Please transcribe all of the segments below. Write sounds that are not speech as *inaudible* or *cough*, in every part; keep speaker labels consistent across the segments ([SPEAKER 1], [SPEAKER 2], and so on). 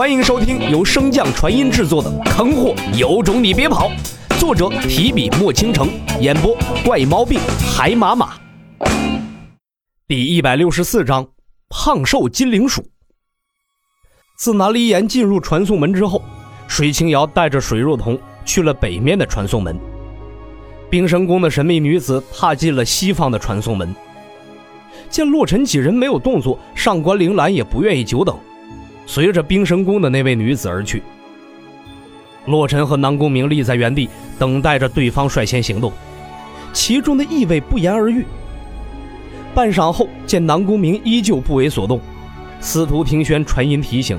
[SPEAKER 1] 欢迎收听由升降传音制作的《坑货有种你别跑》，作者提笔墨倾城，演播怪毛病海马马。第一百六十四章：胖瘦金灵鼠。自南离岩进入传送门之后，水清瑶带着水若彤去了北面的传送门。冰神宫的神秘女子踏进了西方的传送门。见洛尘几人没有动作，上官铃兰也不愿意久等，随着冰神宫的那位女子而去。洛尘和南宫明立在原地，等待着对方率先行动，其中的意味不言而喻。半晌后，见南宫明依旧不为所动，司徒平轩传音提醒：“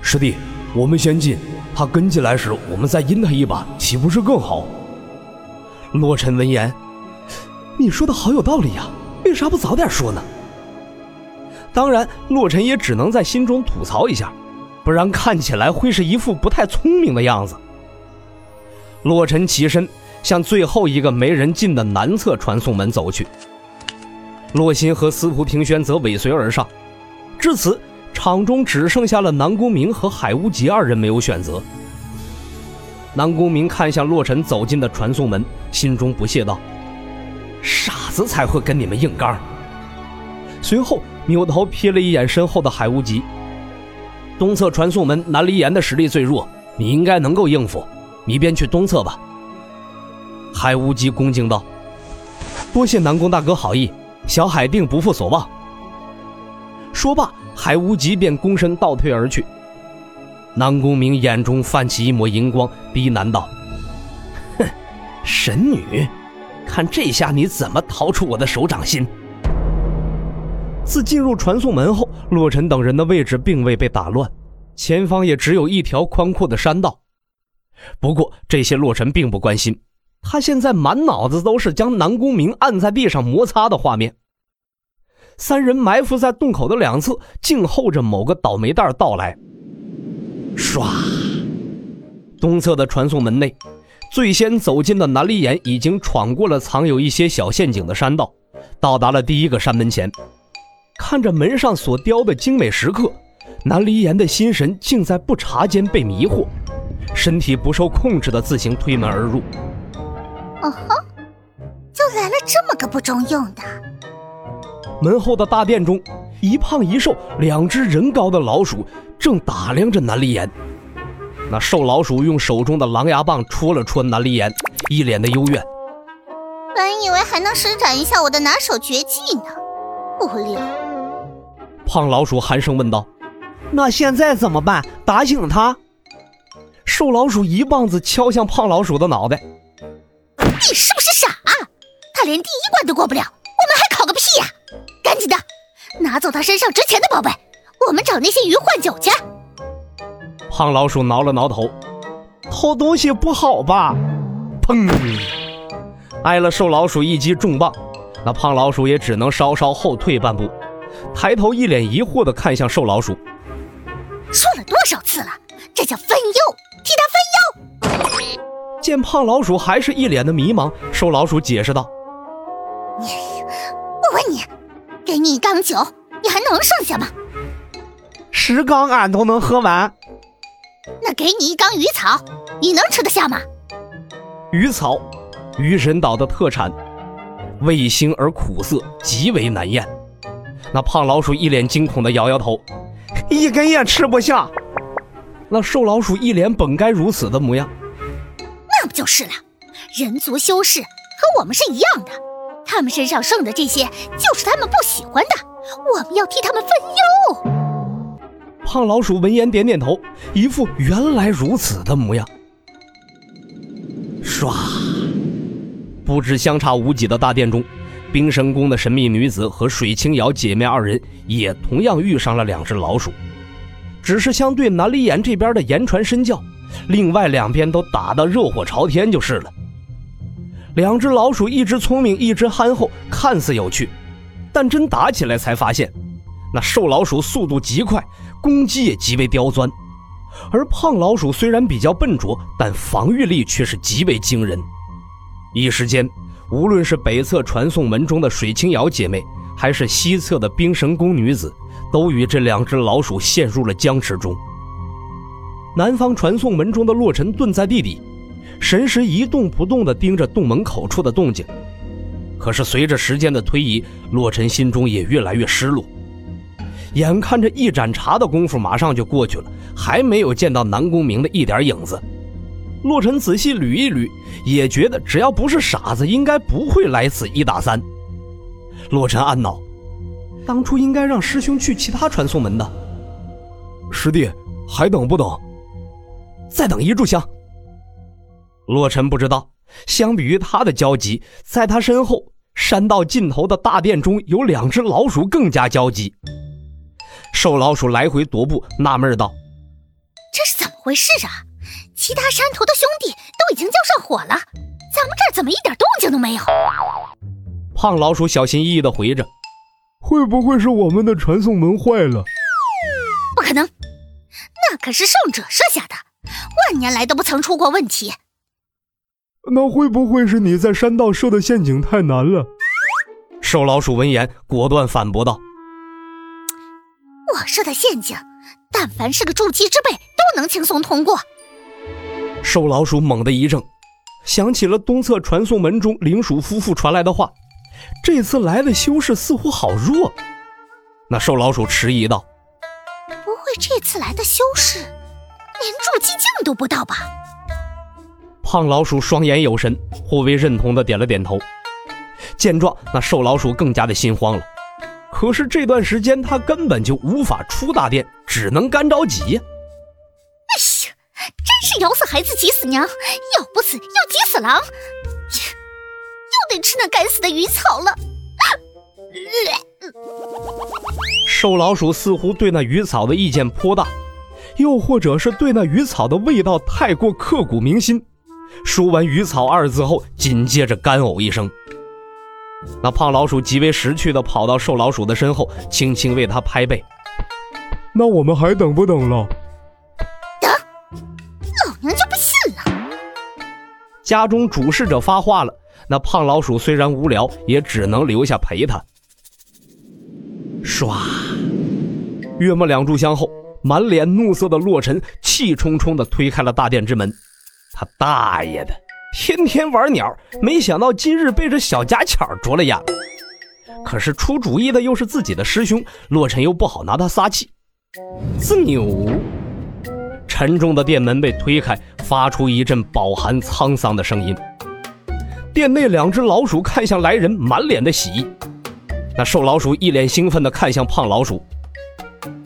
[SPEAKER 2] 师弟，我们先进，他跟进来时，我们再阴他一把，岂不是更好？”
[SPEAKER 1] 洛尘闻言：“你说的好有道理呀。”为啥不早点说呢？当然，洛尘也只能在心中吐槽一下，不然看起来会是一副不太聪明的样子。洛尘起身向最后一个没人进的南侧传送门走去，洛心和司徒平轩则尾随而上。至此，场中只剩下了南宫明和海无极二人没有选择。南宫明看向洛尘走进的传送门，心中不屑道。傻子才会跟你们硬刚。随后扭头瞥了一眼身后的海无极。东侧传送门南离岩的实力最弱，你应该能够应付，你便去东侧吧。海无极恭敬道：“多谢南宫大哥好意，小海定不负所望。”说罢，海无极便躬身倒退而去。南宫明眼中泛起一抹银光，低喃道：“哼，神女。”看这下你怎么逃出我的手掌心？自进入传送门后，洛尘等人的位置并未被打乱，前方也只有一条宽阔的山道。不过这些洛尘并不关心，他现在满脑子都是将南宫明按在地上摩擦的画面。三人埋伏在洞口的两侧，静候着某个倒霉蛋到来。唰，东侧的传送门内。最先走进的南离岩已经闯过了藏有一些小陷阱的山道，到达了第一个山门前。看着门上所雕的精美石刻，南离岩的心神竟在不察间被迷惑，身体不受控制的自行推门而入。
[SPEAKER 3] 哦吼，就来了这么个不中用的。
[SPEAKER 1] 门后的大殿中，一胖一瘦两只人高的老鼠正打量着南离岩。那瘦老鼠用手中的狼牙棒戳了戳南离岩，一脸的幽怨。
[SPEAKER 3] 本以为还能施展一下我的拿手绝技呢，无聊。
[SPEAKER 1] 胖老鼠寒声问道：“
[SPEAKER 4] 那现在怎么办？打醒他？”
[SPEAKER 1] 瘦老鼠一棒子敲向胖老鼠的脑袋。
[SPEAKER 3] 你是不是傻？他连第一关都过不了，我们还考个屁呀！赶紧的，拿走他身上值钱的宝贝，我们找那些鱼换酒去。
[SPEAKER 1] 胖老鼠挠了挠头，
[SPEAKER 4] 偷东西不好吧？
[SPEAKER 1] 砰！挨了瘦老鼠一击重棒，那胖老鼠也只能稍稍后退半步，抬头一脸疑惑地看向瘦老鼠。
[SPEAKER 3] 说了多少次了，这叫分忧，替他分忧。
[SPEAKER 1] 见胖老鼠还是一脸的迷茫，瘦老鼠解释道：“
[SPEAKER 3] 我问你，给你一缸酒，你还能剩下吗？
[SPEAKER 4] 十缸俺都能喝完。”
[SPEAKER 3] 那给你一缸鱼草，你能吃得下吗？
[SPEAKER 1] 鱼草，鱼神岛的特产，味腥而苦涩，极为难咽。那胖老鼠一脸惊恐的摇摇头，
[SPEAKER 4] 一根也吃不下。
[SPEAKER 1] 那瘦老鼠一脸本该如此的模样。
[SPEAKER 3] 那不就是了？人族修士和我们是一样的，他们身上剩的这些就是他们不喜欢的，我们要替他们分忧。
[SPEAKER 1] 胖老鼠闻言点点头，一副原来如此的模样。唰，不知相差无几的大殿中，冰神宫的神秘女子和水清瑶姐妹二人也同样遇上了两只老鼠，只是相对南离岩这边的言传身教，另外两边都打得热火朝天就是了。两只老鼠，一只聪明，一只憨厚，看似有趣，但真打起来才发现，那瘦老鼠速度极快。攻击也极为刁钻，而胖老鼠虽然比较笨拙，但防御力却是极为惊人。一时间，无论是北侧传送门中的水清瑶姐妹，还是西侧的冰神宫女子，都与这两只老鼠陷入了僵持中。南方传送门中的洛尘蹲在地底，神识一动不动地盯着洞门口处的动静。可是随着时间的推移，洛尘心中也越来越失落。眼看着一盏茶的功夫马上就过去了，还没有见到南宫明的一点影子。洛尘仔细捋一捋，也觉得只要不是傻子，应该不会来此一打三。洛尘暗恼，当初应该让师兄去其他传送门的。
[SPEAKER 2] 师弟，还等不等？
[SPEAKER 1] 再等一炷香。洛尘不知道，相比于他的焦急，在他身后山道尽头的大殿中有两只老鼠更加焦急。瘦老鼠来回踱步，纳闷道：“
[SPEAKER 3] 这是怎么回事啊？其他山头的兄弟都已经交上火了，咱们这儿怎么一点动静都没有？”
[SPEAKER 1] 胖老鼠小心翼翼地回着：“
[SPEAKER 2] 会不会是我们的传送门坏了？”“
[SPEAKER 3] 不可能，那可是圣者设下的，万年来都不曾出过问题。”“
[SPEAKER 2] 那会不会是你在山道设的陷阱太难了？”
[SPEAKER 1] 瘦老鼠闻言果断反驳道。
[SPEAKER 3] 我设的陷阱，但凡是个筑基之辈都能轻松通过。
[SPEAKER 1] 瘦老鼠猛地一怔，想起了东侧传送门中灵鼠夫妇传来的话，这次来的修士似乎好弱。那瘦老鼠迟疑道：“
[SPEAKER 3] 不会这次来的修士连筑基境都不到吧？”
[SPEAKER 1] 胖老鼠双眼有神，颇为认同的点了点头。见状，那瘦老鼠更加的心慌了。可是这段时间他根本就无法出大殿，只能干着急
[SPEAKER 3] 咬死孩子急死娘，咬不死要急死狼，又得吃那该死的鱼草了。
[SPEAKER 1] 瘦老鼠似乎对那鱼草的意见颇大，又或者是对那鱼草的味道太过刻骨铭心。说完“鱼草”二字后，紧接着干呕一声。那胖老鼠极为识趣的跑到瘦老鼠的身后，轻轻为他拍背。
[SPEAKER 2] 那我们还等不等了？
[SPEAKER 1] 家中主事者发话了，那胖老鼠虽然无聊，也只能留下陪他。唰，约莫两炷香后，满脸怒色的洛尘气冲冲地推开了大殿之门。他大爷的！天天玩鸟，没想到今日被这小家巧啄了眼。可是出主意的又是自己的师兄，洛尘又不好拿他撒气。自扭，沉重的店门被推开，发出一阵饱含沧桑的声音。店内两只老鼠看向来人，满脸的喜意。那瘦老鼠一脸兴奋地看向胖老鼠，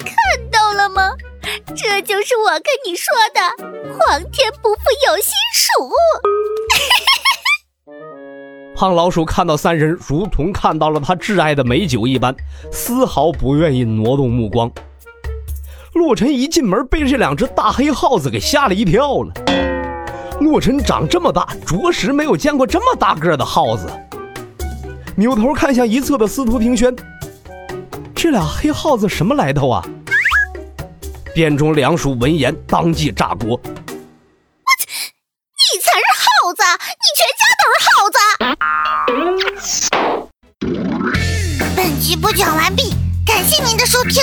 [SPEAKER 3] 看到了吗？这就是我跟你说的，皇天不负有心鼠。*laughs* *laughs*
[SPEAKER 1] 胖老鼠看到三人，如同看到了他挚爱的美酒一般，丝毫不愿意挪动目光。洛尘一进门，被这两只大黑耗子给吓了一跳了。洛尘长这么大，着实没有见过这么大个的耗子。扭头看向一侧的司徒平轩，这俩黑耗子什么来头啊？殿中两鼠闻言，当即炸锅。我，
[SPEAKER 3] 你才是耗子！你全家都是耗子！本集播讲完毕，感谢您的收听。